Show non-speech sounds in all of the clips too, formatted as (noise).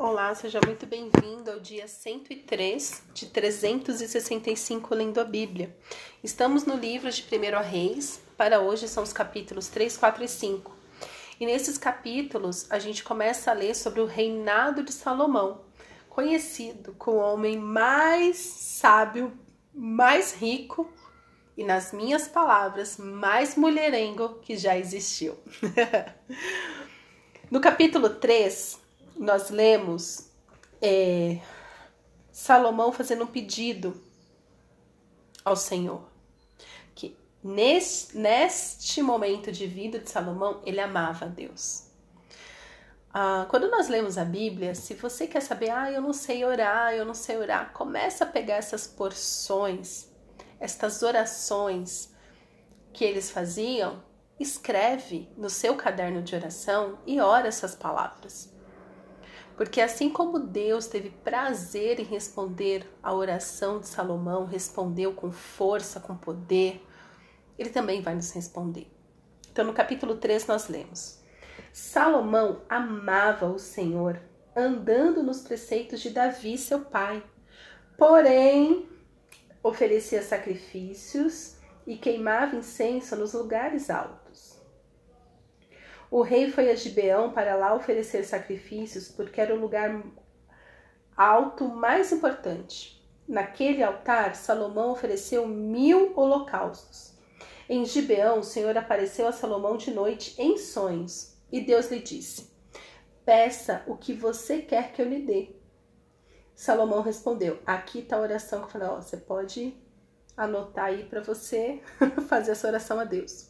Olá, seja muito bem-vindo ao dia 103 de 365 lendo a Bíblia. Estamos no livro de 1 Reis, para hoje são os capítulos 3, 4 e 5. E nesses capítulos a gente começa a ler sobre o reinado de Salomão, conhecido como o homem mais sábio, mais rico e, nas minhas palavras, mais mulherengo que já existiu. (laughs) no capítulo 3, nós lemos é, Salomão fazendo um pedido ao Senhor. Que neste, neste momento de vida de Salomão, ele amava a Deus. Ah, quando nós lemos a Bíblia, se você quer saber, ah, eu não sei orar, eu não sei orar, começa a pegar essas porções, estas orações que eles faziam, escreve no seu caderno de oração e ora essas palavras. Porque assim como Deus teve prazer em responder a oração de Salomão, respondeu com força, com poder, ele também vai nos responder. Então, no capítulo 3, nós lemos: Salomão amava o Senhor, andando nos preceitos de Davi, seu pai. Porém, oferecia sacrifícios e queimava incenso nos lugares altos. O rei foi a Gibeão para lá oferecer sacrifícios, porque era o lugar alto mais importante. Naquele altar, Salomão ofereceu mil holocaustos. Em Gibeão, o Senhor apareceu a Salomão de noite em sonhos, e Deus lhe disse: Peça o que você quer que eu lhe dê. Salomão respondeu: Aqui está a oração que eu falei: ó, você pode anotar aí para você (laughs) fazer essa oração a Deus.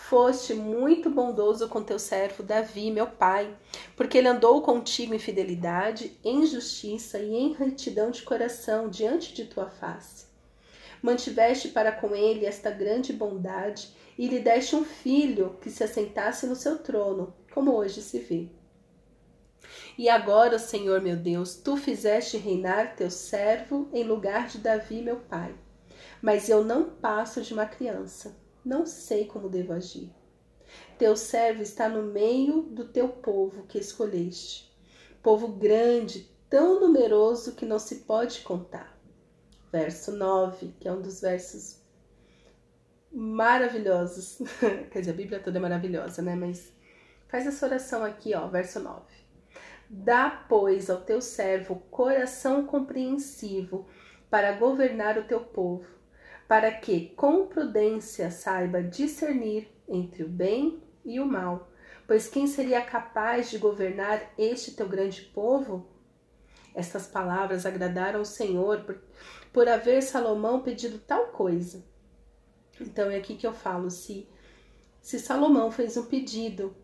Foste muito bondoso com teu servo Davi, meu pai, porque ele andou contigo em fidelidade, em justiça e em retidão de coração diante de tua face. Mantiveste para com ele esta grande bondade e lhe deste um filho que se assentasse no seu trono, como hoje se vê. E agora, Senhor meu Deus, tu fizeste reinar teu servo em lugar de Davi, meu pai. Mas eu não passo de uma criança não sei como devo agir. Teu servo está no meio do teu povo que escolheste, povo grande, tão numeroso que não se pode contar. Verso 9, que é um dos versos maravilhosos. (laughs) Quer dizer, a Bíblia toda é maravilhosa, né? Mas faz essa oração aqui, ó, verso 9. Dá, pois, ao teu servo coração compreensivo para governar o teu povo para que com prudência saiba discernir entre o bem e o mal. Pois quem seria capaz de governar este teu grande povo? Estas palavras agradaram o Senhor por, por haver Salomão pedido tal coisa. Então é aqui que eu falo: se, se Salomão fez um pedido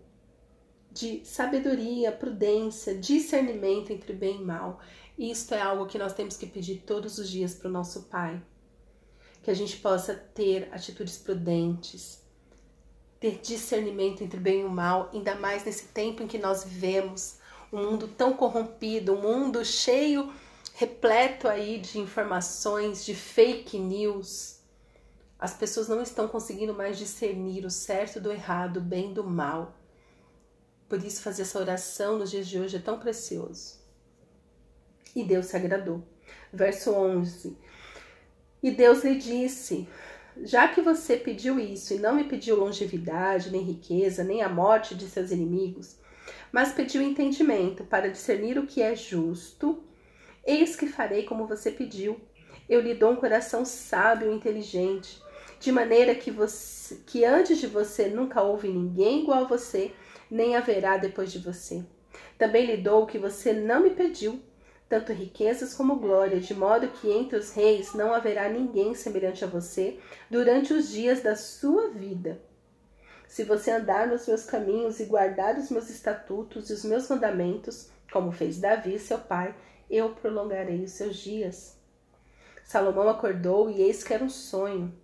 de sabedoria, prudência, discernimento entre bem e mal, isto é algo que nós temos que pedir todos os dias para o nosso Pai que a gente possa ter atitudes prudentes, ter discernimento entre bem e o mal, ainda mais nesse tempo em que nós vivemos, um mundo tão corrompido, um mundo cheio, repleto aí de informações, de fake news. As pessoas não estão conseguindo mais discernir o certo do errado, o bem do mal. Por isso, fazer essa oração nos dias de hoje é tão precioso. E Deus se agradou. Verso 11: e Deus lhe disse: Já que você pediu isso e não me pediu longevidade, nem riqueza, nem a morte de seus inimigos, mas pediu entendimento para discernir o que é justo, eis que farei como você pediu. Eu lhe dou um coração sábio e inteligente, de maneira que, você, que antes de você nunca houve ninguém igual a você, nem haverá depois de você. Também lhe dou o que você não me pediu tanto riquezas como glória, de modo que entre os reis não haverá ninguém semelhante a você durante os dias da sua vida. Se você andar nos meus caminhos e guardar os meus estatutos e os meus mandamentos, como fez Davi, seu pai, eu prolongarei os seus dias. Salomão acordou e eis que era um sonho.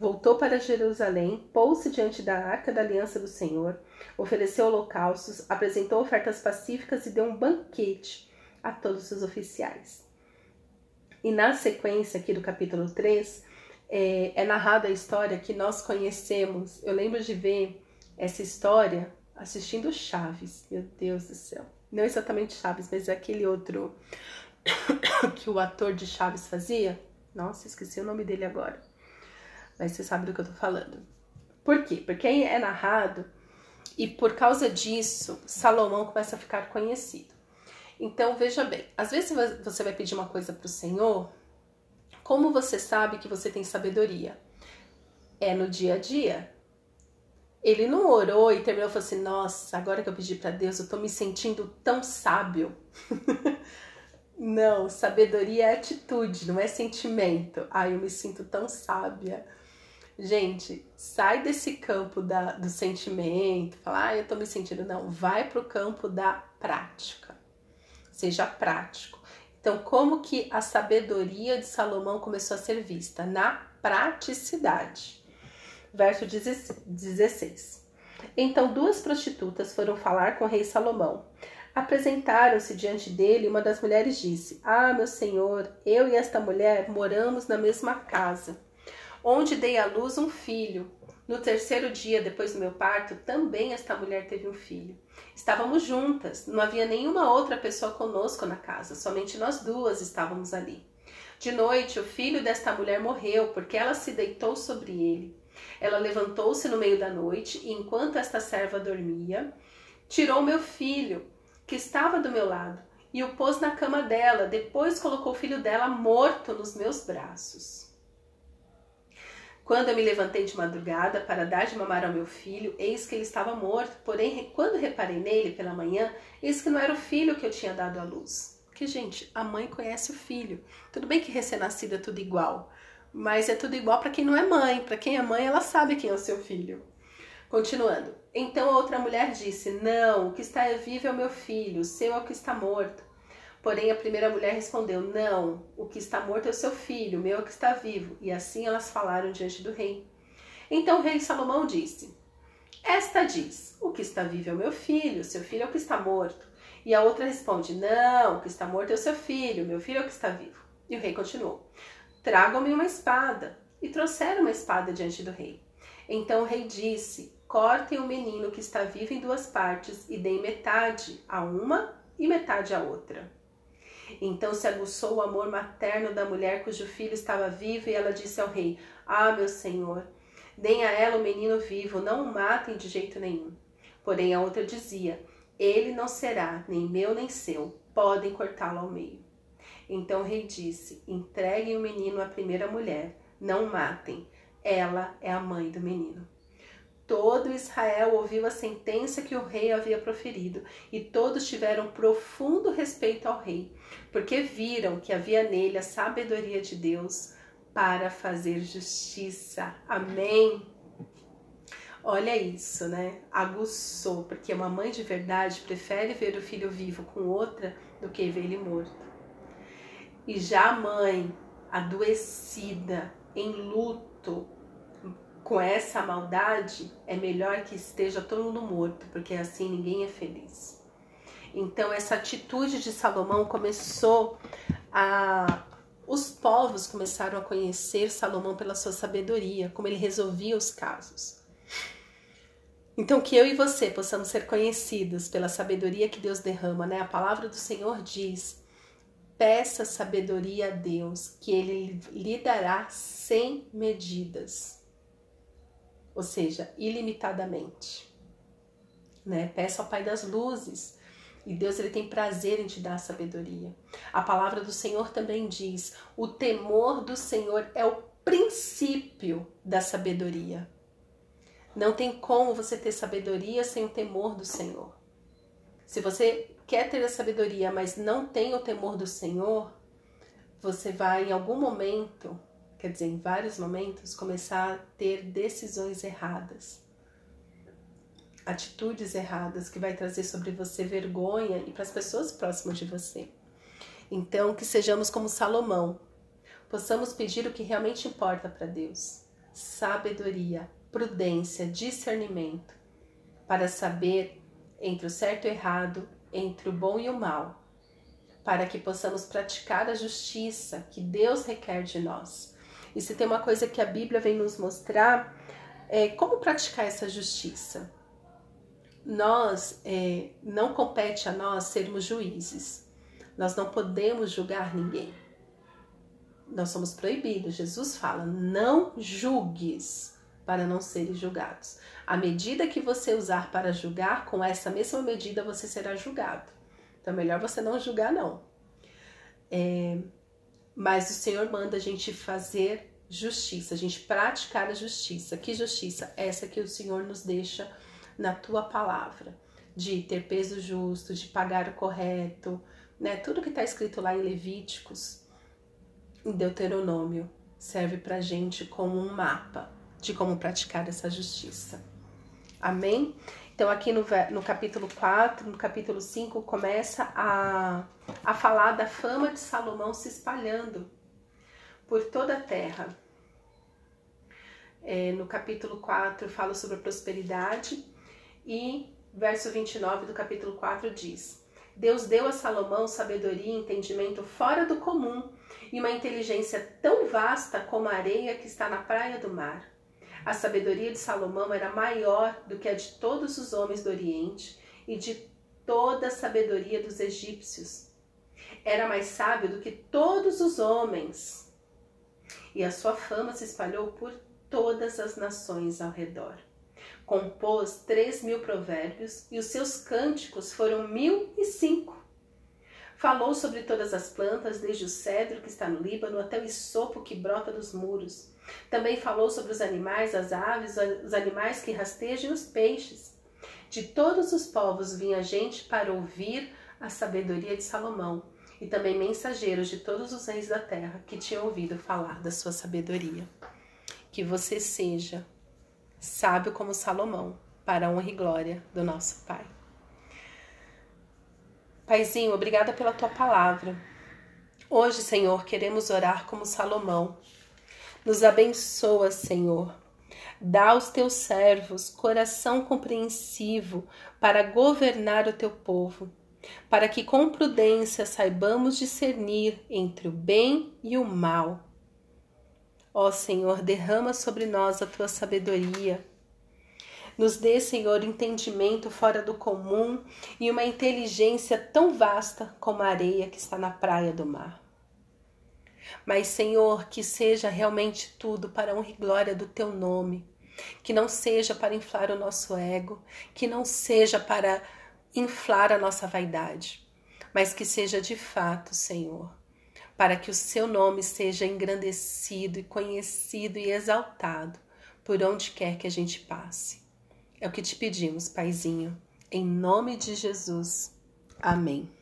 Voltou para Jerusalém, pôs-se diante da arca da aliança do Senhor, ofereceu holocaustos, apresentou ofertas pacíficas e deu um banquete a todos os oficiais. E na sequência aqui do capítulo 3, é, é narrada a história que nós conhecemos. Eu lembro de ver essa história assistindo Chaves. Meu Deus do céu. Não exatamente Chaves, mas aquele outro (coughs) que o ator de Chaves fazia. Nossa, esqueci o nome dele agora. Mas você sabe do que eu tô falando. Por quê? Porque é narrado e por causa disso, Salomão começa a ficar conhecido. Então, veja bem, às vezes você vai pedir uma coisa para o Senhor, como você sabe que você tem sabedoria? É no dia a dia. Ele não orou e terminou falou assim: Nossa, agora que eu pedi para Deus, eu tô me sentindo tão sábio. (laughs) não, sabedoria é atitude, não é sentimento. Ai, eu me sinto tão sábia. Gente, sai desse campo da, do sentimento, fala, ah, eu tô me sentindo. Não, vai pro campo da prática. Seja prático. Então, como que a sabedoria de Salomão começou a ser vista? Na praticidade. Verso 16. Então, duas prostitutas foram falar com o rei Salomão. Apresentaram-se diante dele e uma das mulheres disse: Ah, meu senhor, eu e esta mulher moramos na mesma casa onde dei à luz um filho. No terceiro dia depois do meu parto, também esta mulher teve um filho. Estávamos juntas, não havia nenhuma outra pessoa conosco na casa, somente nós duas estávamos ali. De noite, o filho desta mulher morreu, porque ela se deitou sobre ele. Ela levantou-se no meio da noite e, enquanto esta serva dormia, tirou meu filho, que estava do meu lado, e o pôs na cama dela. Depois colocou o filho dela morto nos meus braços. Quando eu me levantei de madrugada para dar de mamar ao meu filho, eis que ele estava morto. Porém, quando reparei nele pela manhã, eis que não era o filho que eu tinha dado à luz. Porque, gente, a mãe conhece o filho. Tudo bem que recém-nascido é tudo igual, mas é tudo igual para quem não é mãe. Para quem é mãe, ela sabe quem é o seu filho. Continuando. Então a outra mulher disse: Não, o que está vivo é o meu filho, o seu é o que está morto. Porém, a primeira mulher respondeu: Não, o que está morto é o seu filho, o meu é que está vivo. E assim elas falaram diante do rei. Então o rei Salomão disse: Esta diz: O que está vivo é o meu filho, o seu filho é o que está morto. E a outra responde: Não, o que está morto é o seu filho, meu filho é o que está vivo. E o rei continuou: Tragam-me uma espada. E trouxeram uma espada diante do rei. Então o rei disse: Cortem o menino que está vivo em duas partes e deem metade a uma e metade a outra. Então se aguçou o amor materno da mulher cujo filho estava vivo, e ela disse ao rei: Ah, meu senhor, deem a ela o menino vivo, não o matem de jeito nenhum. Porém a outra dizia: Ele não será nem meu nem seu, podem cortá-lo ao meio. Então o rei disse: Entreguem o menino à primeira mulher, não o matem. Ela é a mãe do menino. Todo Israel ouviu a sentença que o rei havia proferido, e todos tiveram profundo respeito ao rei, porque viram que havia nele a sabedoria de Deus para fazer justiça. Amém. Olha isso, né? Aguçou, porque uma mãe de verdade prefere ver o filho vivo com outra do que ver ele morto. E já a mãe adoecida, em luto, com essa maldade, é melhor que esteja todo mundo morto, porque assim ninguém é feliz. Então, essa atitude de Salomão começou a. Os povos começaram a conhecer Salomão pela sua sabedoria, como ele resolvia os casos. Então, que eu e você possamos ser conhecidos pela sabedoria que Deus derrama, né? A palavra do Senhor diz: peça sabedoria a Deus, que Ele lhe dará sem medidas ou seja, ilimitadamente. Né? Peço ao Pai das luzes e Deus ele tem prazer em te dar sabedoria. A palavra do Senhor também diz: o temor do Senhor é o princípio da sabedoria. Não tem como você ter sabedoria sem o temor do Senhor. Se você quer ter a sabedoria, mas não tem o temor do Senhor, você vai em algum momento quer dizer, em vários momentos, começar a ter decisões erradas, atitudes erradas que vai trazer sobre você vergonha e para as pessoas próximas de você. Então, que sejamos como Salomão, possamos pedir o que realmente importa para Deus: sabedoria, prudência, discernimento, para saber entre o certo e o errado, entre o bom e o mal, para que possamos praticar a justiça que Deus requer de nós e se tem uma coisa que a Bíblia vem nos mostrar, é como praticar essa justiça. nós é, não compete a nós sermos juízes. Nós não podemos julgar ninguém. Nós somos proibidos. Jesus fala: não julgues para não serem julgados. A medida que você usar para julgar, com essa mesma medida você será julgado. Então, melhor você não julgar, não. É, mas o Senhor manda a gente fazer justiça, a gente praticar a justiça. Que justiça? Essa que o Senhor nos deixa na tua palavra, de ter peso justo, de pagar o correto, né? Tudo que está escrito lá em Levíticos, em Deuteronômio, serve para gente como um mapa de como praticar essa justiça. Amém? Então, aqui no, no capítulo 4, no capítulo 5, começa a, a falar da fama de Salomão se espalhando por toda a terra. É, no capítulo 4 fala sobre a prosperidade e verso 29 do capítulo 4 diz: Deus deu a Salomão sabedoria e entendimento fora do comum e uma inteligência tão vasta como a areia que está na praia do mar. A sabedoria de Salomão era maior do que a de todos os homens do Oriente e de toda a sabedoria dos egípcios. Era mais sábio do que todos os homens e a sua fama se espalhou por todas as nações ao redor. Compôs três mil provérbios e os seus cânticos foram mil e cinco. Falou sobre todas as plantas, desde o cedro que está no Líbano até o isopo que brota dos muros. Também falou sobre os animais, as aves, os animais que rastejam e os peixes. De todos os povos vinha gente para ouvir a sabedoria de Salomão e também mensageiros de todos os reis da terra que tinham ouvido falar da sua sabedoria. Que você seja sábio como Salomão, para a honra e glória do nosso Pai. Paizinho, obrigada pela tua palavra. Hoje, Senhor, queremos orar como Salomão. Nos abençoa, Senhor. Dá aos teus servos coração compreensivo para governar o teu povo para que com prudência saibamos discernir entre o bem e o mal. Ó Senhor, derrama sobre nós a tua sabedoria. Nos dê, Senhor, entendimento fora do comum e uma inteligência tão vasta como a areia que está na praia do mar. Mas, Senhor, que seja realmente tudo para a honra e glória do teu nome, que não seja para inflar o nosso ego, que não seja para inflar a nossa vaidade, mas que seja de fato, Senhor, para que o seu nome seja engrandecido e conhecido e exaltado por onde quer que a gente passe. É o que te pedimos, Paizinho, em nome de Jesus. Amém.